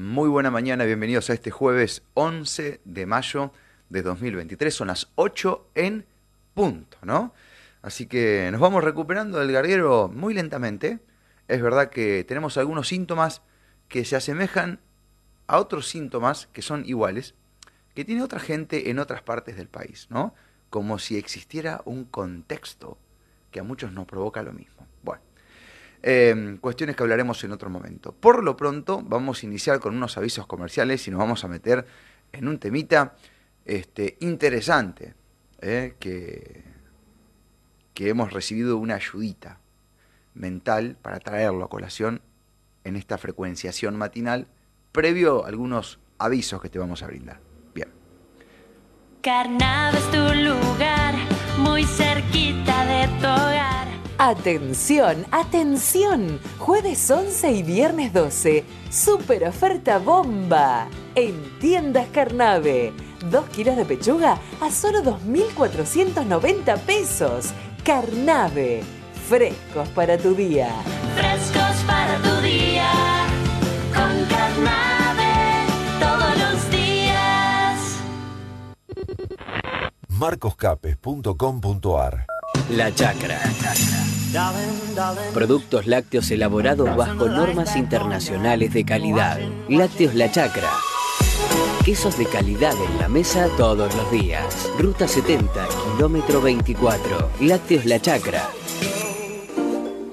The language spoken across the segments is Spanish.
Muy buena mañana, bienvenidos a este jueves 11 de mayo de 2023. Son las 8 en punto, ¿no? Así que nos vamos recuperando del garguero muy lentamente. Es verdad que tenemos algunos síntomas que se asemejan a otros síntomas que son iguales, que tiene otra gente en otras partes del país, ¿no? Como si existiera un contexto que a muchos nos provoca lo mismo. Bueno, eh, cuestiones que hablaremos en otro momento. Por lo pronto, vamos a iniciar con unos avisos comerciales y nos vamos a meter en un temita este, interesante, eh, que, que hemos recibido una ayudita mental para traerlo a colación en esta frecuenciación matinal, previo a algunos avisos que te vamos a brindar. Bien. Es tu lugar, muy cerquita de tu. Atención, atención. Jueves 11 y viernes 12. Super oferta bomba. En tiendas Carnave. 2 kilos de pechuga a solo 2.490 pesos. Carnave. Frescos para tu día. Frescos para tu día. Con Carnave todos los días. marcoscapes.com.ar La Chacra. Productos lácteos elaborados bajo normas internacionales de calidad. Lácteos La Chacra. Quesos de calidad en la mesa todos los días. Ruta 70, kilómetro 24. Lácteos La Chacra.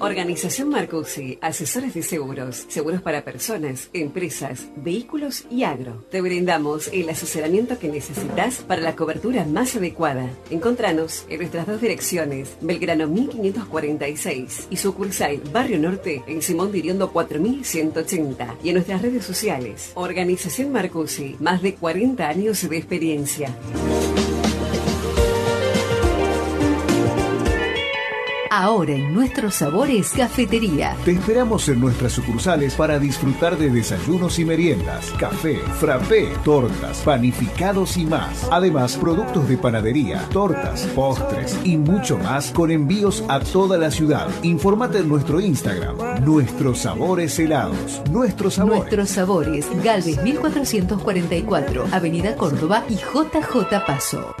Organización Marcusi, asesores de seguros, seguros para personas, empresas, vehículos y agro. Te brindamos el asesoramiento que necesitas para la cobertura más adecuada. Encontranos en nuestras dos direcciones, Belgrano 1546 y sucursal Barrio Norte en Simón Diriondo 4180 y en nuestras redes sociales. Organización Marcusi, más de 40 años de experiencia. Ahora en nuestros sabores, cafetería. Te esperamos en nuestras sucursales para disfrutar de desayunos y meriendas, café, frappé, tortas, panificados y más. Además, productos de panadería, tortas, postres y mucho más con envíos a toda la ciudad. Informate en nuestro Instagram, Nuestros Sabores Helados. Nuestros Sabores. Nuestros sabores, Galvez 1444, Avenida Córdoba y JJ Paso.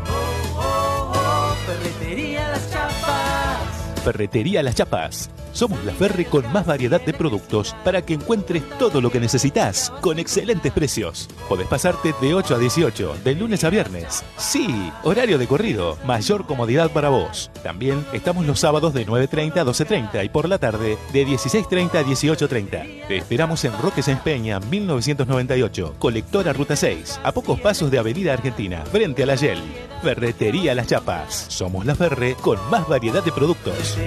Ferretería Las Chapas. Somos la Ferre con más variedad de productos para que encuentres todo lo que necesitas con excelentes precios. Podés pasarte de 8 a 18, de lunes a viernes. Sí, horario de corrido, mayor comodidad para vos. También estamos los sábados de 9.30 a 12.30 y por la tarde de 16.30 a 18.30. Te esperamos en Roque Sáenz Peña, 1998, colectora Ruta 6, a pocos pasos de Avenida Argentina, frente a la Yel. Ferretería Las Chapas. Somos la Ferre con más variedad de productos.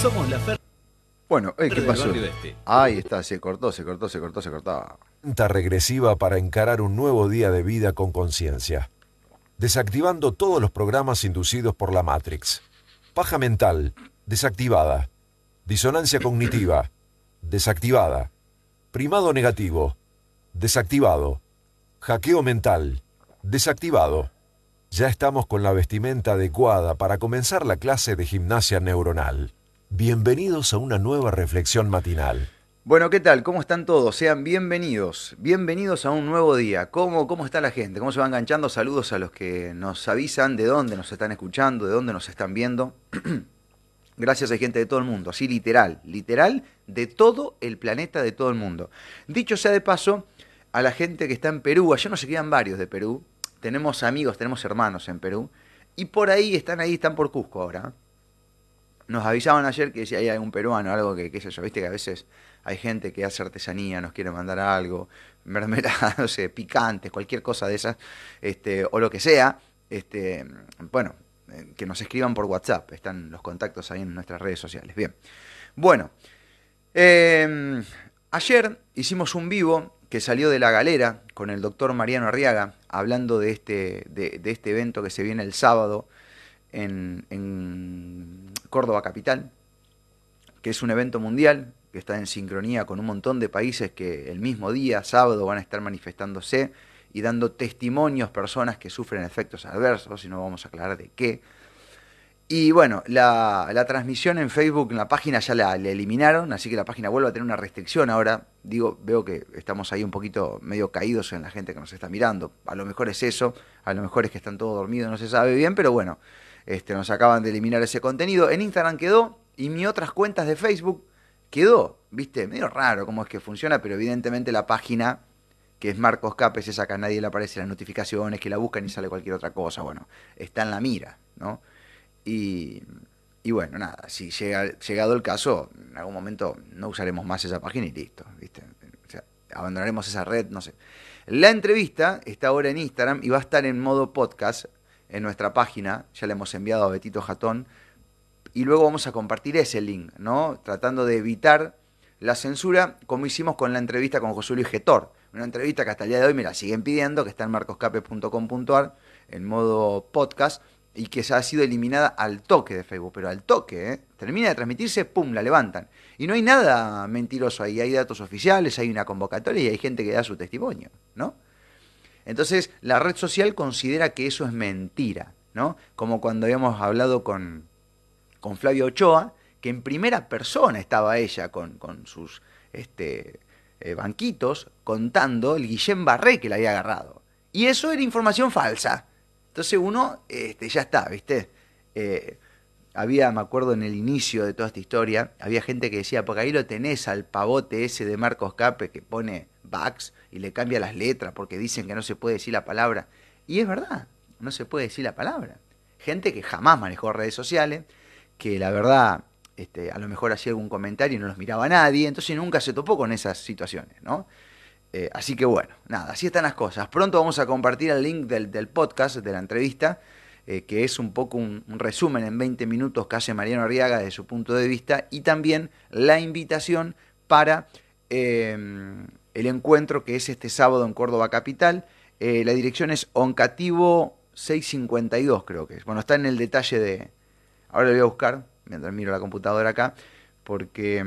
Somos la Fer. Bueno, eh, ¿qué pasó? este. Ahí está, se cortó, se cortó, se cortó, se cortó. Cuenta regresiva para encarar un nuevo día de vida con conciencia. Desactivando todos los programas inducidos por la Matrix. Paja mental, desactivada. Disonancia cognitiva, desactivada. Primado negativo, desactivado. Hackeo mental, desactivado. Ya estamos con la vestimenta adecuada para comenzar la clase de gimnasia neuronal. Bienvenidos a una nueva reflexión matinal. Bueno, ¿qué tal? ¿Cómo están todos? Sean bienvenidos. Bienvenidos a un nuevo día. ¿Cómo, ¿Cómo está la gente? ¿Cómo se va enganchando? Saludos a los que nos avisan de dónde nos están escuchando, de dónde nos están viendo. Gracias a gente de todo el mundo, así literal, literal, de todo el planeta, de todo el mundo. Dicho sea de paso, a la gente que está en Perú, allá nos quedan varios de Perú, tenemos amigos, tenemos hermanos en Perú, y por ahí están ahí, están por Cusco ahora. Nos avisaban ayer que si hay algún peruano, algo que, qué sé yo, viste que a veces hay gente que hace artesanía, nos quiere mandar algo, mermelada, no sé, picantes, cualquier cosa de esas, este, o lo que sea, este, bueno, eh, que nos escriban por WhatsApp, están los contactos ahí en nuestras redes sociales. Bien, bueno, eh, ayer hicimos un vivo que salió de la galera con el doctor Mariano Arriaga, hablando de este, de, este evento que se viene el sábado en, en Córdoba Capital, que es un evento mundial que está en sincronía con un montón de países que el mismo día, sábado, van a estar manifestándose y dando testimonios personas que sufren efectos adversos, y no vamos a aclarar de qué. Y bueno, la, la transmisión en Facebook, en la página ya la, eliminaron, así que la página vuelve a tener una restricción ahora. Digo, veo que estamos ahí un poquito medio caídos en la gente que nos está mirando. A lo mejor es eso, a lo mejor es que están todos dormidos, no se sabe bien, pero bueno, este, nos acaban de eliminar ese contenido. En Instagram quedó y mis otras cuentas de Facebook quedó, viste, medio raro cómo es que funciona, pero evidentemente la página que es Marcos Capes, esa que a nadie le aparece las notificaciones, que la buscan y sale cualquier otra cosa, bueno, está en la mira, ¿no? Y, bueno, nada, si llega, llegado el caso, en algún momento no usaremos más esa página y listo, ¿viste? O sea, abandonaremos esa red, no sé. La entrevista está ahora en Instagram y va a estar en modo podcast en nuestra página, ya le hemos enviado a Betito Jatón, y luego vamos a compartir ese link, ¿no? Tratando de evitar la censura, como hicimos con la entrevista con José Luis Getor. Una entrevista que hasta el día de hoy me la siguen pidiendo, que está en marcoscape.com.ar, en modo podcast, y que se ha sido eliminada al toque de Facebook, pero al toque, ¿eh? termina de transmitirse, ¡pum!, la levantan. Y no hay nada mentiroso ahí, hay datos oficiales, hay una convocatoria y hay gente que da su testimonio, ¿no? Entonces, la red social considera que eso es mentira, ¿no? Como cuando habíamos hablado con, con Flavio Ochoa, que en primera persona estaba ella con, con sus este, eh, banquitos contando el Guillén Barré que la había agarrado. Y eso era información falsa. Entonces uno este, ya está, ¿viste? Eh, había, me acuerdo en el inicio de toda esta historia, había gente que decía, porque ahí lo tenés al pavote ese de Marcos Cape que pone Bax y le cambia las letras porque dicen que no se puede decir la palabra. Y es verdad, no se puede decir la palabra. Gente que jamás manejó redes sociales, que la verdad este, a lo mejor hacía algún comentario y no los miraba nadie, entonces nunca se topó con esas situaciones, ¿no? Eh, así que bueno, nada, así están las cosas. Pronto vamos a compartir el link del, del podcast, de la entrevista, eh, que es un poco un, resumen en 20 minutos que hace Mariano Arriaga desde su punto de vista, y también la invitación para eh, el encuentro que es este sábado en Córdoba Capital. la dirección es Oncativo 652, creo que es. Bueno, está en el detalle de... Ahora lo voy a buscar, mientras miro la computadora acá, porque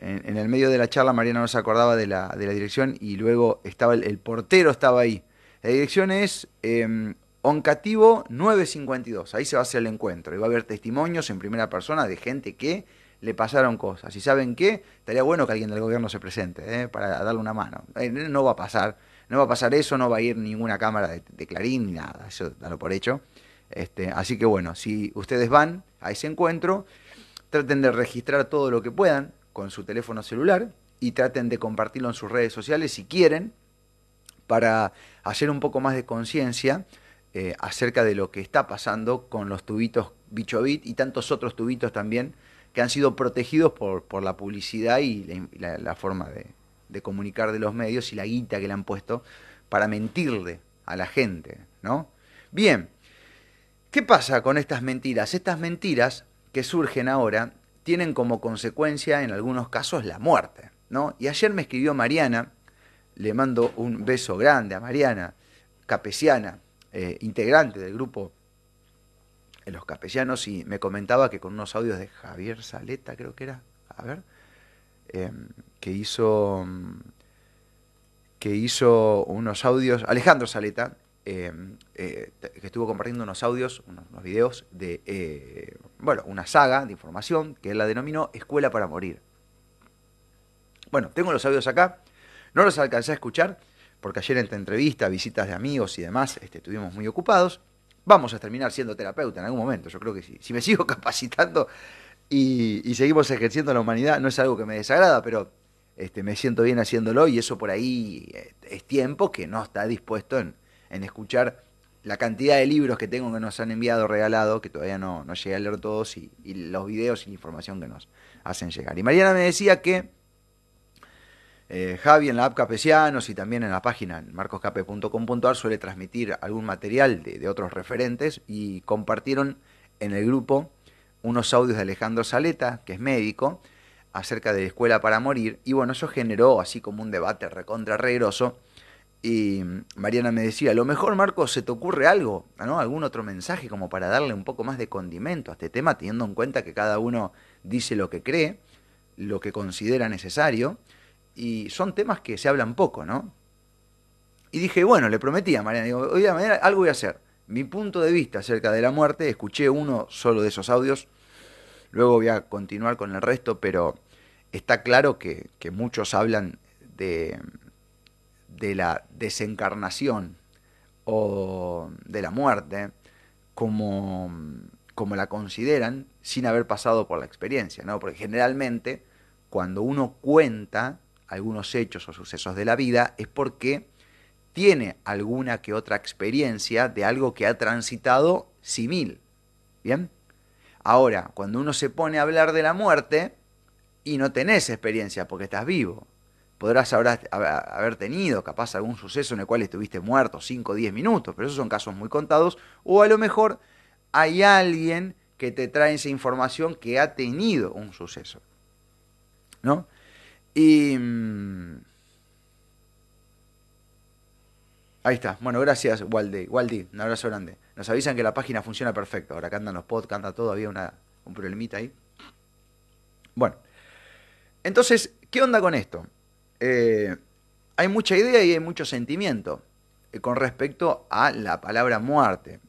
en, el medio de la charla Mariana no se acordaba de la, de la dirección y luego estaba el, el, portero estaba ahí. La dirección es eh, Oncativo 952, ahí se va a hacer el encuentro y va a haber testimonios en primera persona de gente que le pasaron cosas. Y saben qué, estaría bueno que alguien del gobierno se presente ¿eh? para darle una mano. Eh, no va a pasar, no va a pasar eso, no va a ir ninguna cámara de, de Clarín ni nada, eso dalo por hecho. Este, así que bueno, si ustedes van a ese encuentro, traten de registrar todo lo que puedan con su teléfono celular y traten de compartirlo en sus redes sociales si quieren para hacer un poco más de conciencia eh, acerca de lo que está pasando con los tubitos Bichovit y tantos otros tubitos también que han sido protegidos por, por la publicidad y la, la, la forma de, de, comunicar de los medios y la guita que le han puesto para mentirle a la gente, ¿no? Bien, ¿Qué pasa con estas mentiras? Estas mentiras que surgen ahora tienen como consecuencia en algunos casos la muerte, ¿no? Y ayer me escribió Mariana, le mando un beso grande a Mariana, capesiana, eh, integrante del grupo Los Capesianos, y me comentaba que con unos audios de Javier Saleta, creo que era, a ver, eh, que hizo que hizo unos audios, Alejandro Saleta, eh, eh, que estuvo compartiendo unos audios, unos, videos de, eh, bueno, una saga de información que él la denominó Escuela para Morir. Bueno, tengo los audios acá, no los alcancé a escuchar, porque ayer entre entrevistas, visitas de amigos y demás, este, estuvimos muy ocupados. Vamos a terminar siendo terapeuta en algún momento, yo creo que sí. Si me sigo capacitando y, seguimos ejerciendo la humanidad, no es algo que me desagrada, pero este, me siento bien haciéndolo y eso por ahí es tiempo que no está dispuesto en, en escuchar la cantidad de libros que tengo que nos han enviado regalado, que todavía no, no llegué a leer todos, y, los videos y la información que nos hacen llegar. Y Mariana me decía que eh, Javi en la app Capesianos y también en la página marcoscape.com.ar suele transmitir algún material de, de, otros referentes y compartieron en el grupo unos audios de Alejandro Saleta, que es médico, acerca de la escuela para morir, y bueno, eso generó así como un debate recontra regroso y Mariana me decía, a lo mejor Marcos se te ocurre algo, ¿no? Algún otro mensaje como para darle un poco más de condimento a este tema, teniendo en cuenta que cada uno dice lo que cree, lo que considera necesario, y son temas que se hablan poco, ¿no? Y dije, bueno, le prometí a Mariana, digo, oye, Mariana, algo voy a hacer. mi punto de vista acerca de la muerte, escuché uno solo de esos audios, luego voy a continuar con el resto, pero está claro que muchos hablan de, de la desencarnación o de la muerte como, como la consideran sin haber pasado por la experiencia, ¿no? Porque generalmente cuando uno cuenta algunos hechos o sucesos de la vida es porque tiene alguna que otra experiencia de algo que ha transitado simil. ¿Bien? Ahora, cuando uno se pone a hablar de la muerte y no tenés experiencia porque estás vivo, podrás haber tenido capaz algún suceso en el cual estuviste muerto 5 o 10 minutos, pero esos son casos muy contados, o a lo mejor hay alguien que te trae esa información que ha tenido un suceso. ¿No? Y... Mm, ahí está. Bueno, gracias, Waldi. Waldi, un abrazo grande. Nos avisan que la página funciona perfecto. Ahora que andan los podcasts, anda todo, había una, un problemita ahí. Bueno, entonces, ¿qué onda con esto? Eh, hay mucha idea y hay mucho sentimiento eh, con respecto a la palabra muerte.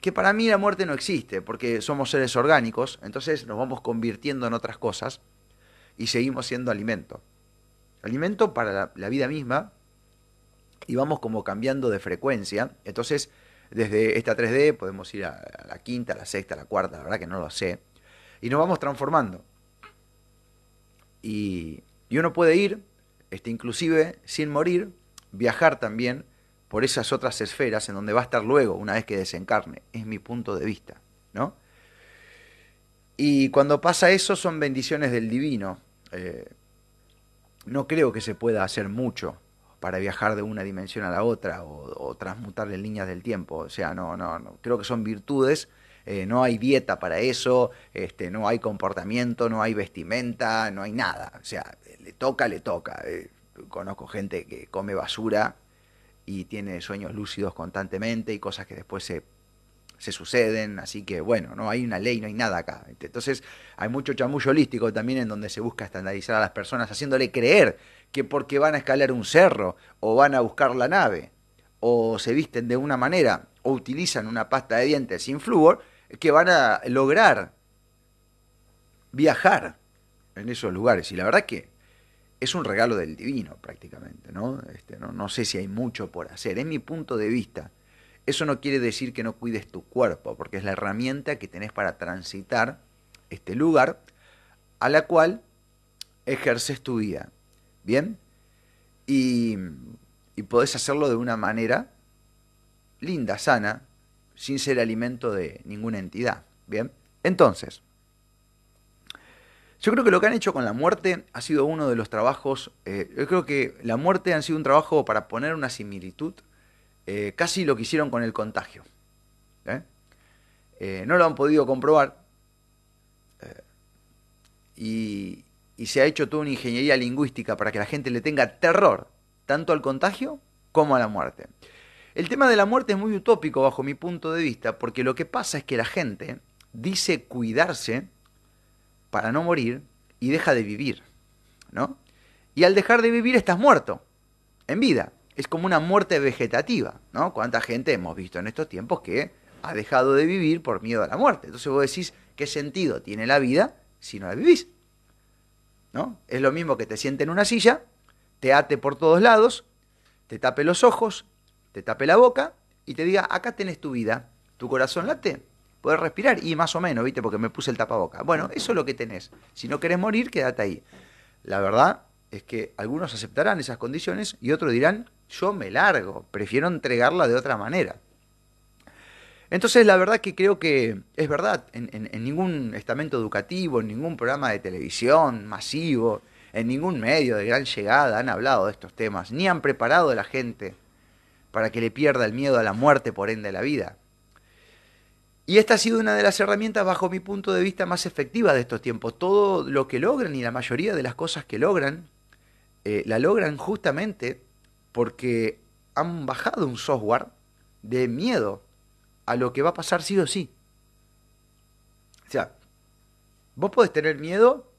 Que para mí la muerte no existe, porque somos seres orgánicos, entonces nos vamos convirtiendo en otras cosas y seguimos siendo alimento. Alimento para la, vida misma y vamos como cambiando de frecuencia. Entonces, desde esta 3D podemos ir a, la quinta, a la sexta, a la cuarta, la verdad que no lo sé. Y nos vamos transformando. Y, uno puede ir, este, inclusive sin morir, viajar también por esas otras esferas en donde va a estar luego, una vez que desencarne. Es mi punto de vista, ¿no? Y cuando pasa eso son bendiciones del divino. Eh, no creo que se pueda hacer mucho para viajar de una dimensión a la otra o, transmutar en líneas del tiempo. O sea, no, no, no. Creo que son virtudes. Eh, no hay dieta para eso, este, no hay comportamiento, no hay vestimenta, no hay nada. O sea, le toca, le toca. Eh, conozco gente que come basura y tiene sueños lúcidos constantemente y cosas que después se se suceden, así que bueno, no hay una ley, no hay nada acá. Entonces hay mucho chamullo holístico también en donde se busca estandarizar a las personas, haciéndole creer que porque van a escalar un cerro o van a buscar la nave o se visten de una manera o utilizan una pasta de dientes sin flúor, que van a lograr viajar en esos lugares. Y la verdad que es un regalo del divino prácticamente, ¿no? Este, no, no sé si hay mucho por hacer, es mi punto de vista. Eso no quiere decir que no cuides tu cuerpo, porque es la herramienta que tenés para transitar este lugar a la cual ejerces tu vida. ¿Bien? Y, y podés hacerlo de una manera linda, sana, sin ser alimento de ninguna entidad. ¿Bien? Entonces, yo creo que lo que han hecho con la muerte ha sido uno de los trabajos, eh, yo creo que la muerte ha sido un trabajo para poner una similitud eh, casi lo que hicieron con el contagio. Eh, no lo han podido comprobar y, se ha hecho toda una ingeniería lingüística para que la gente le tenga terror tanto al contagio como a la muerte. El tema de la muerte es muy utópico bajo mi punto de vista, porque lo que pasa es que la gente dice cuidarse para no morir y deja de vivir, ¿no? Y al dejar de vivir estás muerto, en vida es como una muerte vegetativa, ¿no? ¿Cuánta gente hemos visto en estos tiempos que ha dejado de vivir por miedo a la muerte? Entonces vos decís, ¿qué sentido tiene la vida si no la vivís? ¿No? Es lo mismo que te siente en una silla, te ate por todos lados, te tape los ojos, te tape la boca y te diga, acá tenés tu vida, tu corazón late, puedes respirar y más o menos, ¿viste? Porque me puse el tapaboca. Bueno, eso es lo que tenés. Si no querés morir, quédate ahí. La verdad es que algunos aceptarán esas condiciones y otros dirán, yo me largo, prefiero entregarla de otra manera. Entonces, la verdad que creo que es verdad, en, ningún estamento educativo, en ningún programa de televisión masivo, en ningún medio de gran llegada han hablado de estos temas, ni han preparado a la gente para que le pierda el miedo a la muerte, por ende a la vida. Y esta ha sido una de las herramientas, bajo mi punto de vista, más efectivas de estos tiempos. Todo lo que logran y la mayoría de las cosas que logran, eh, la logran justamente porque han bajado un software de miedo a lo que va a pasar sí o sí. O sea, vos podés tener miedo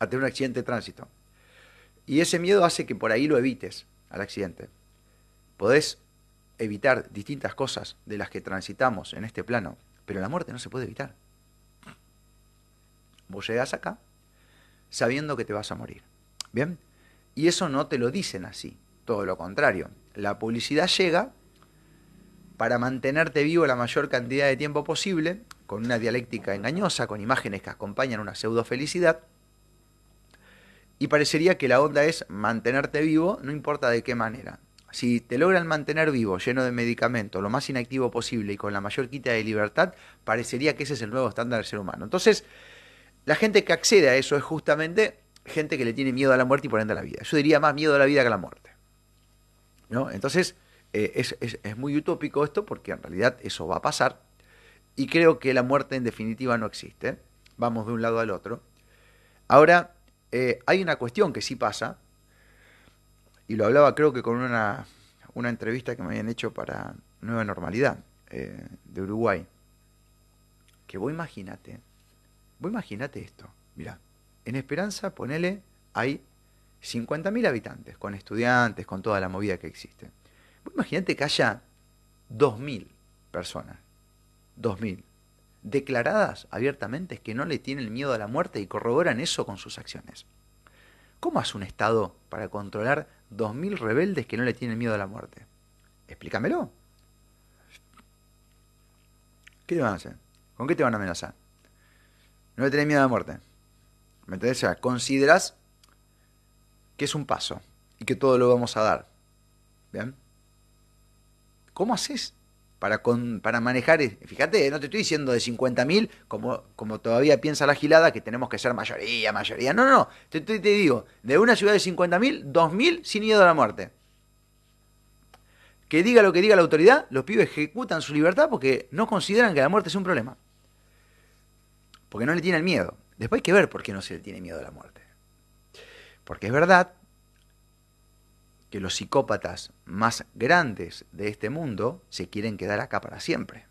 a tener un accidente de tránsito. Y ese miedo hace que por ahí lo evites al accidente. Podés evitar distintas cosas de las que transitamos en este plano, pero la muerte no se puede evitar. Vos llegás acá sabiendo que te vas a morir. ¿Bien? Y eso no te lo dicen así, todo lo contrario. La publicidad llega para mantenerte vivo la mayor cantidad de tiempo posible, con una dialéctica engañosa, con imágenes que acompañan una pseudo felicidad. Y parecería que la onda es mantenerte vivo, no importa de qué manera. Si te logran mantener vivo, lleno de medicamentos, lo más inactivo posible y con la mayor quita de libertad, parecería que ese es el nuevo estándar del ser humano. Entonces, la gente que accede a eso es justamente gente que le tiene miedo a la muerte y por ende a la vida. Yo diría más miedo a la vida que a la muerte. ¿No? Entonces, eh, es, muy utópico esto porque en realidad eso va a pasar y creo que la muerte en definitiva no existe. Vamos de un lado al otro. Ahora, eh, hay una cuestión que sí pasa, y lo hablaba creo que con una, una entrevista que me habían hecho para Nueva Normalidad eh, de Uruguay, que vos imagínate, vos imagínate esto, mira, en Esperanza, ponele, hay 50.000 habitantes, con estudiantes, con toda la movida que existe. Imagínate que haya 2.000 personas, 2.000, declaradas abiertamente que no le tienen miedo a la muerte y corroboran eso con sus acciones. ¿Cómo hace un Estado para controlar 2.000 rebeldes que no le tienen miedo a la muerte? Explícamelo. ¿Qué te van a hacer? ¿Con qué te van a amenazar? No le tenés miedo a la muerte. ¿Me entendés? O sea, consideras que es un paso y que todo lo vamos a dar. ¿Bien? ¿Cómo haces para, para manejar? Fíjate, no te estoy diciendo de 50.000 como, como todavía piensa la gilada que tenemos que ser mayoría, mayoría. No, no, no. Te, te, digo, de una ciudad de 50.000, 2.000 sin miedo a la muerte. Que diga lo que diga la autoridad, los pibes ejecutan su libertad porque no consideran que la muerte es un problema. Porque no le tienen miedo. Después hay que ver por qué no se le tiene miedo a la muerte. Porque es verdad que los psicópatas más grandes de este mundo se quieren quedar acá para siempre.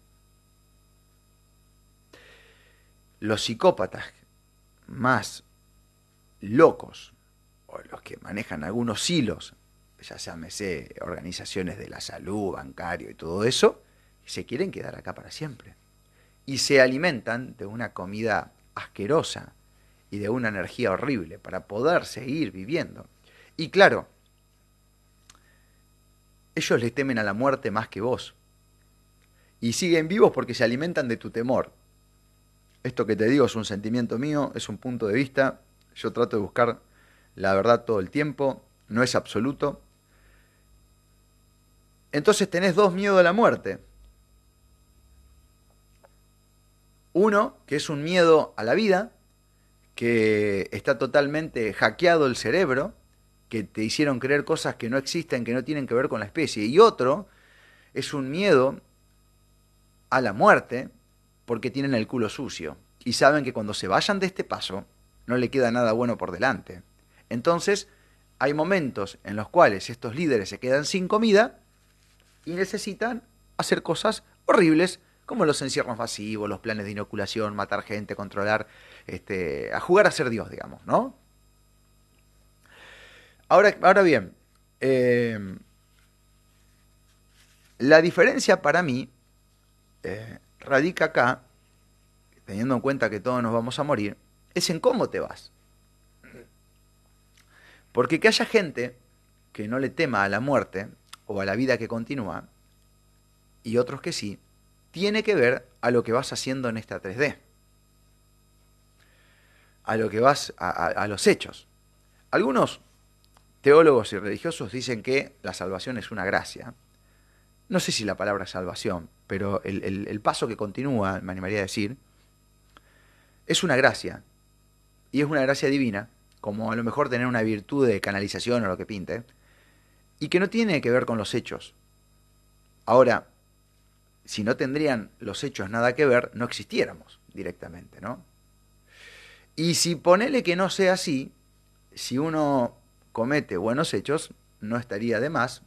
Los psicópatas más locos, o los que manejan algunos hilos, ya llámese organizaciones de la salud, bancario y todo eso, se quieren quedar acá para siempre. Y se alimentan de una comida asquerosa y de una energía horrible para poder seguir viviendo. Y claro, ellos le temen a la muerte más que vos. Y siguen vivos porque se alimentan de tu temor. Esto que te digo es un sentimiento mío, es un punto de vista. Yo trato de buscar la verdad todo el tiempo, no es absoluto. Entonces tenés dos miedos a la muerte. Uno, que es un miedo a la vida, que está totalmente hackeado el cerebro, que te hicieron creer cosas que no existen, que no tienen que ver con la especie. Y otro es un miedo a la muerte porque tienen el culo sucio y saben que cuando se vayan de este paso no le queda nada bueno por delante. Entonces, hay momentos en los cuales estos líderes se quedan sin comida y necesitan hacer cosas horribles como los encierros masivos, los planes de inoculación, matar gente, controlar, este, a jugar a ser Dios, digamos, ¿no? Ahora, ahora bien, eh, la diferencia para mí eh, radica acá, teniendo en cuenta que todos nos vamos a morir, es en cómo te vas. Porque que haya gente que no le tema a la muerte o a la vida que continúa, y otros que sí, tiene que ver a lo que vas haciendo en esta 3D, a lo que vas a los hechos. Algunos teólogos y religiosos dicen que la salvación es una gracia. No sé si la palabra salvación, pero el, paso que continúa, me animaría a decir, es una gracia. Y es una gracia divina, como a lo mejor tener una virtud de canalización o lo que pinte, y que no tiene que ver con los hechos. Ahora, si no tendrían los hechos nada que ver, no existiéramos directamente, ¿no? Y si ponele que no sea así, si uno comete buenos hechos, no estaría de más,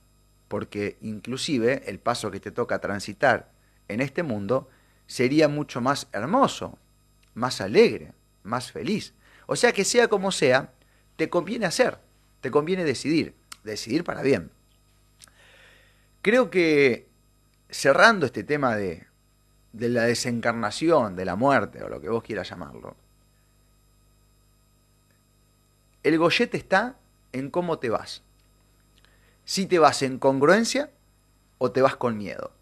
porque inclusive el paso que te toca transitar en este mundo sería mucho más hermoso, más alegre, más feliz. O sea que sea como sea, te conviene hacer, te conviene decidir, decidir para bien. Creo que cerrando este tema de, de la desencarnación, de la muerte, o lo que vos quieras llamarlo, el gollete está en cómo te vas. Si te vas en congruencia o te vas con miedo.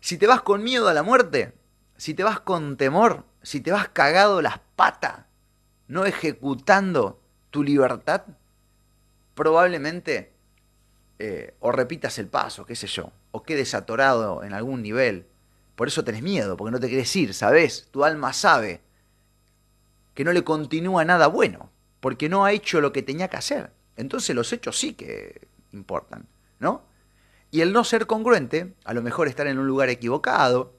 Si te vas con miedo a la muerte, si te vas con temor, si te vas cagado las patas, no ejecutando tu libertad, probablemente eh, o repitas el paso, qué sé yo, o quedes atorado en algún nivel. Por eso tenés miedo, porque no te querés ir, ¿sabes? Tu alma sabe que no le continúa nada bueno, porque no ha hecho lo que tenía que hacer. Entonces los hechos sí que importan, ¿no? Y el no ser congruente, a lo mejor estar en un lugar equivocado,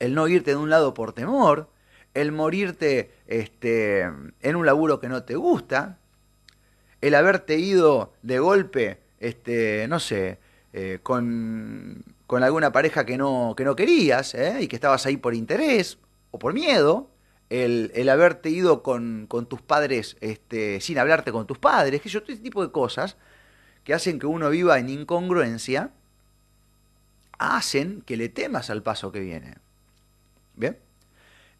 el no irte de un lado por temor, el morirte este, en un laburo que no te gusta, el haberte ido de golpe, este, no sé, eh, con, con, alguna pareja que no, que no querías ¿eh? y que estabas ahí por interés o por miedo, el, el haberte ido con, con, tus padres este, sin hablarte con tus padres, que yo, todo ese tipo de cosas que hacen que uno viva en incongruencia, hacen que le temas al paso que viene. ¿Bien?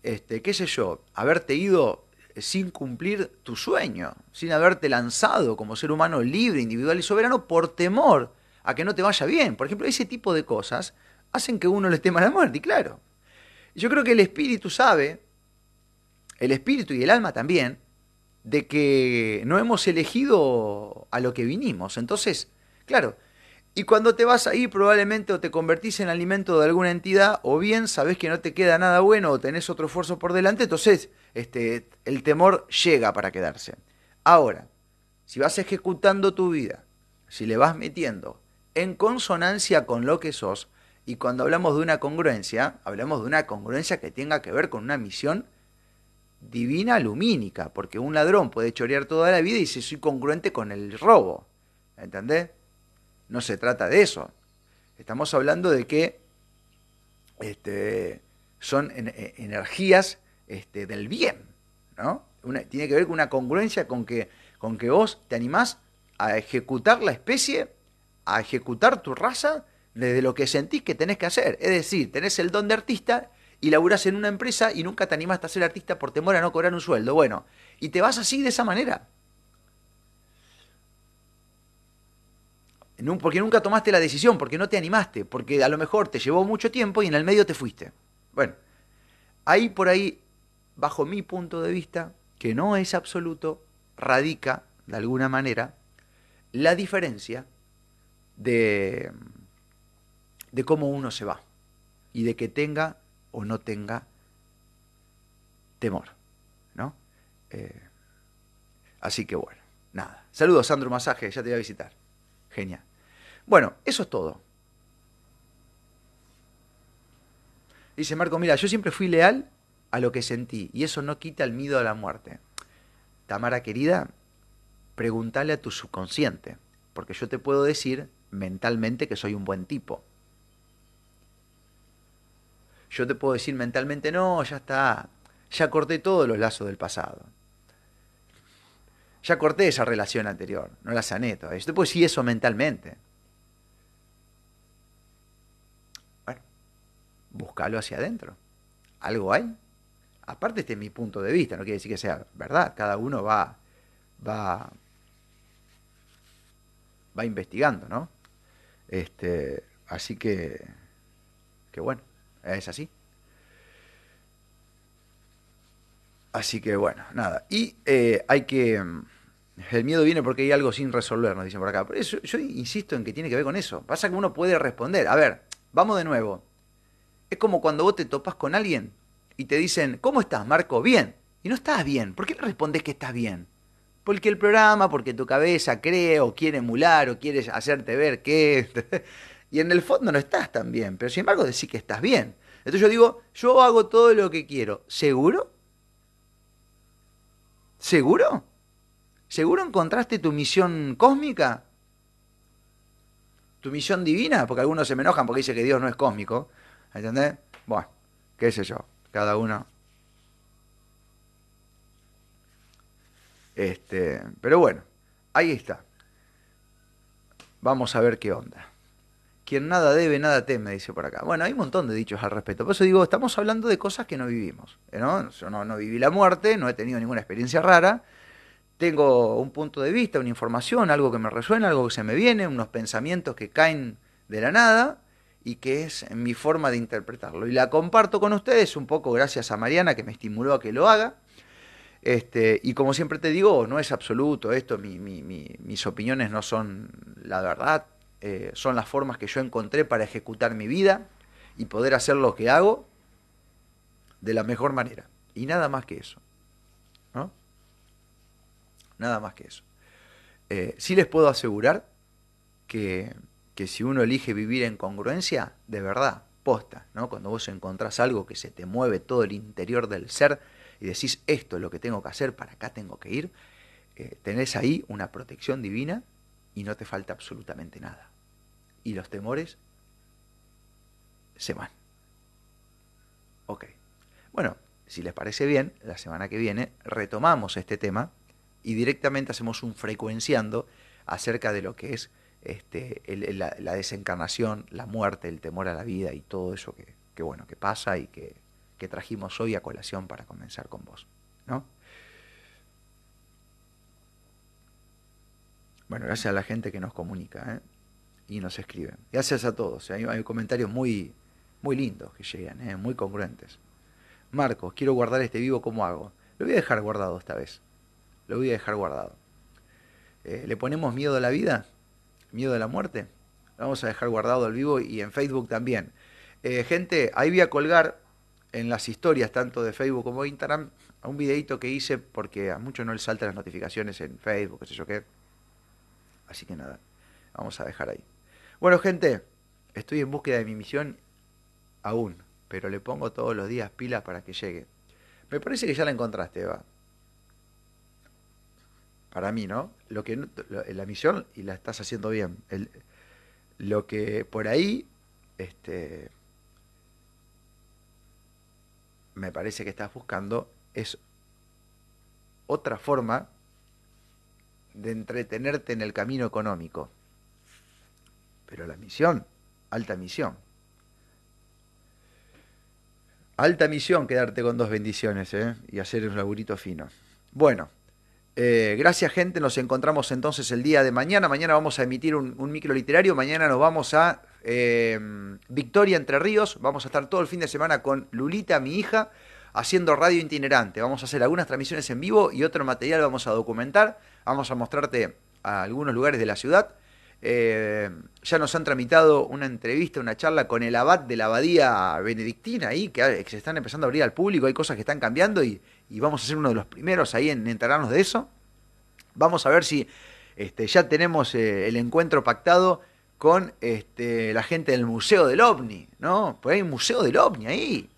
Este, qué sé yo, haberte ido sin cumplir tu sueño, sin haberte lanzado como ser humano libre, individual y soberano por temor a que no te vaya bien. Por ejemplo, ese tipo de cosas hacen que uno le tema la muerte, y claro. Yo creo que el espíritu sabe, el espíritu y el alma también, de que no hemos elegido a lo que vinimos. Entonces, claro, y cuando te vas ahí probablemente o te convertís en alimento de alguna entidad o bien sabes que no te queda nada bueno o tenés otro esfuerzo por delante, entonces este, el temor llega para quedarse. Ahora, si vas ejecutando tu vida, si le vas metiendo en consonancia con lo que sos, y cuando hablamos de una congruencia, hablamos de una congruencia que tenga que ver con una misión divina lumínica, porque un ladrón puede chorear toda la vida y dice soy congruente con el robo. ¿Entendés? No se trata de eso. Estamos hablando de que este, son e, energías este, del bien, ¿no? tiene que ver con una congruencia con que, con que vos te animás a ejecutar la especie, a ejecutar tu raza desde lo que sentís que tenés que hacer. Es decir, tenés el don de artista y laburás en una empresa y nunca te animaste a ser artista por temor a no cobrar un sueldo. Bueno, y te vas así de esa manera. porque nunca tomaste la decisión, porque no te animaste, porque a lo mejor te llevó mucho tiempo y en el medio te fuiste. Bueno, ahí por ahí, bajo mi punto de vista, que no es absoluto, radica, de alguna manera, la diferencia de, de cómo uno se va y de que tenga o no tenga temor. ¿no? Eh, así que bueno, nada. Saludos, Sandro Masaje, ya te voy a visitar. Genial. Bueno, eso es todo. Dice Marco, mira, yo siempre fui leal a lo que sentí y eso no quita el miedo a la muerte. Tamara querida, pregúntale a tu subconsciente, porque yo te puedo decir mentalmente que soy un buen tipo. Yo te puedo decir mentalmente, no, ya está, ya corté todos los lazos del pasado. Ya corté esa relación anterior, no la sané todavía. Yo te puedo decir eso mentalmente. búscalo hacia adentro. Algo hay. Aparte, este es mi punto de vista, no quiere decir que sea verdad. Cada uno va, va, va investigando, ¿no? Este, así que, que bueno, es así. Así que bueno, nada. Y eh, hay que. El miedo viene porque hay algo sin resolver, nos dicen por acá. Por eso yo insisto en que tiene que ver con eso. Pasa que uno puede responder. A ver, vamos de nuevo. Es como cuando vos te topas con alguien y te dicen, ¿cómo estás, Marco? Bien. Y no estás bien. ¿Por qué le respondes que estás bien? Porque el programa, porque tu cabeza cree o quiere emular o quiere hacerte ver que... y en el fondo no estás tan bien, pero sin embargo decís que estás bien. Entonces yo digo, yo hago todo lo que quiero. ¿Seguro? ¿Seguro? ¿Seguro encontraste tu misión cósmica? ¿Tu misión divina? Porque algunos se me enojan porque dicen que Dios no es cósmico. ¿Entendés? Bueno, qué sé yo, cada uno. Este, pero bueno, ahí está. Vamos a ver qué onda. Quien nada debe, nada teme, dice por acá. Bueno, hay un montón de dichos al respecto. Por eso digo, estamos hablando de cosas que no vivimos. ¿no? Yo no, viví la muerte, no he tenido ninguna experiencia rara. Tengo un punto de vista, una información, algo que me resuena, algo que se me viene, unos pensamientos que caen de la nada y que es mi forma de interpretarlo. Y la comparto con ustedes un poco gracias a Mariana que me estimuló a que lo haga. Este, y como siempre te digo, no es absoluto esto, mi- mis opiniones no son la verdad, eh, son las formas que yo encontré para ejecutar mi vida y poder hacer lo que hago de la mejor manera. Y nada más que eso. ¿no? Nada más que eso. Eh, sí les puedo asegurar que, que si uno elige vivir en congruencia, de verdad, posta, ¿no? Cuando vos encontrás algo que se te mueve todo el interior del ser y decís, esto es lo que tengo que hacer, para acá tengo que ir, eh, tenés ahí una protección divina y no te falta absolutamente nada. Y los temores se van. Ok. Bueno, si les parece bien, la semana que viene retomamos este tema y directamente hacemos un frecuenciando acerca de lo que es este, la, la desencarnación, la muerte, el temor a la vida y todo eso que, que, bueno, que pasa y que, que trajimos hoy a colación para comenzar con vos. ¿no? Bueno, gracias a la gente que nos comunica ¿eh? y nos escribe. Gracias a todos. ¿eh? Hay, hay comentarios muy, muy lindos que llegan, ¿eh? muy congruentes. Marcos, quiero guardar este vivo, ¿cómo hago? Lo voy a dejar guardado esta vez. Lo voy a dejar guardado. Eh, ¿Le ponemos miedo a la vida? ¿Miedo a la muerte? Lo vamos a dejar guardado al vivo y en Facebook también. Eh, gente, ahí voy a colgar en las historias, tanto de Facebook como de Instagram, un videito que hice porque a muchos no les saltan las notificaciones en Facebook, qué sé yo qué. Así que nada, vamos a dejar ahí. Bueno, gente, estoy en búsqueda de mi misión aún, pero le pongo todos los días pilas para que llegue. Me parece que ya la encontraste, Eva. Para mí, ¿no? Lo que lo- la misión y la estás haciendo bien. Lo que por ahí, este, me parece que estás buscando es otra forma de entretenerte en el camino económico. Pero la misión, alta misión. Alta misión quedarte con dos bendiciones ¿eh? y hacer un laburito fino. Bueno, eh, gracias gente, nos encontramos entonces el día de mañana. Mañana vamos a emitir un, micro literario, mañana nos vamos a eh, Victoria Entre Ríos, vamos a estar todo el fin de semana con Lulita, mi hija, haciendo radio itinerante. Vamos a hacer algunas transmisiones en vivo y otro material vamos a documentar. Vamos a mostrarte a algunos lugares de la ciudad. Eh, ya nos han tramitado una entrevista, una charla con el abad de la abadía benedictina ahí, que, que se están empezando a abrir al público, hay cosas que están cambiando y, y vamos a ser uno de los primeros ahí en enterarnos de eso. Vamos a ver si este, ya tenemos eh, el encuentro pactado con este, la gente del Museo del OVNI, ¿no? Pues hay un Museo del OVNI ahí.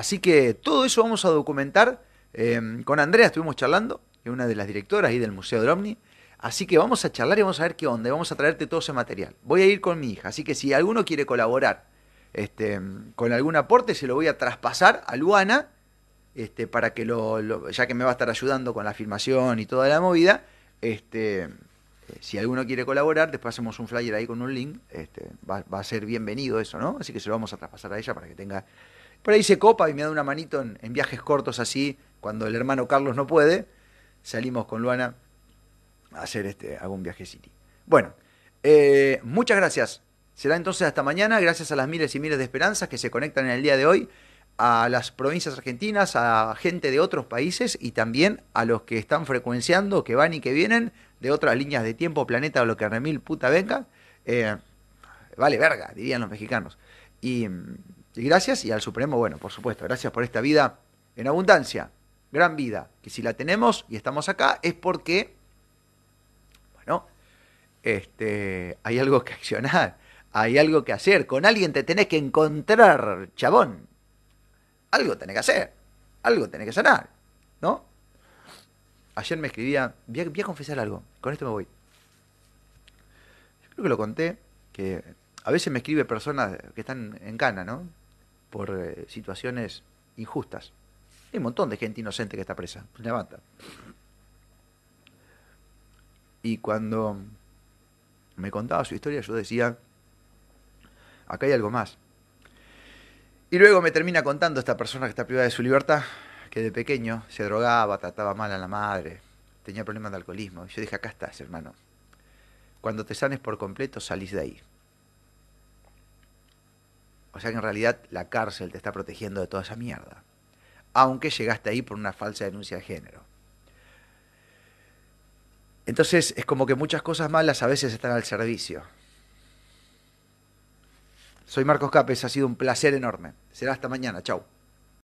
Así que todo eso vamos a documentar. Eh, con Andrea estuvimos charlando, es una de las directoras ahí del Museo del OVNI. Así que vamos a charlar y vamos a ver qué onda. y Vamos a traerte todo ese material. Voy a ir con mi hija. Así que si alguno quiere colaborar este, con algún aporte, se lo voy a traspasar a Luana. Este, para que lo, ya que me va a estar ayudando con la filmación y toda la movida, este, eh, si alguno quiere colaborar, después hacemos un flyer ahí con un link, este, va a ser bienvenido eso, ¿no? Así que se lo vamos a traspasar a ella para que tenga... Por ahí se copa y me da una manito en, viajes cortos así, cuando el hermano Carlos no puede, salimos con Luana a hacer este, algún viajecito. Bueno, eh, muchas gracias. Será entonces hasta mañana, gracias a las miles y miles de esperanzas que se conectan en el día de hoy, a las provincias argentinas, a gente de otros países y también a los que están frecuenciando, que van y que vienen de otras líneas de tiempo, planeta o lo que remil puta venga. Eh, vale verga, dirían los mexicanos. Y, y gracias, y al Supremo, bueno, por supuesto, gracias por esta vida en abundancia, gran vida, que si la tenemos y estamos acá es porque, bueno, este, hay algo que accionar, hay algo que hacer, con alguien te tenés que encontrar, chabón. Algo tenés que hacer, algo tenés que sanar, ¿no? Ayer me escribía, voy a, confesar algo, con esto me voy. Yo creo que lo conté, que a veces me escribe personas que están en cana, ¿no? Por eh, situaciones injustas. Hay un montón de gente inocente que está presa. Levanta. Y cuando me contaba su historia, yo decía, acá hay algo más. Y luego me termina contando esta persona que está privada de su libertad, que de pequeño se drogaba, trataba mal a la madre, tenía problemas de alcoholismo. Y yo dije, acá estás, hermano. Cuando te sanes por completo, salís de ahí. O sea que en realidad la cárcel te está protegiendo de toda esa mierda. Aunque llegaste ahí por una falsa denuncia de género. Entonces es como que muchas cosas malas a veces están al servicio. Soy Marcos Capes, ha sido un placer enorme. Será hasta mañana, chau.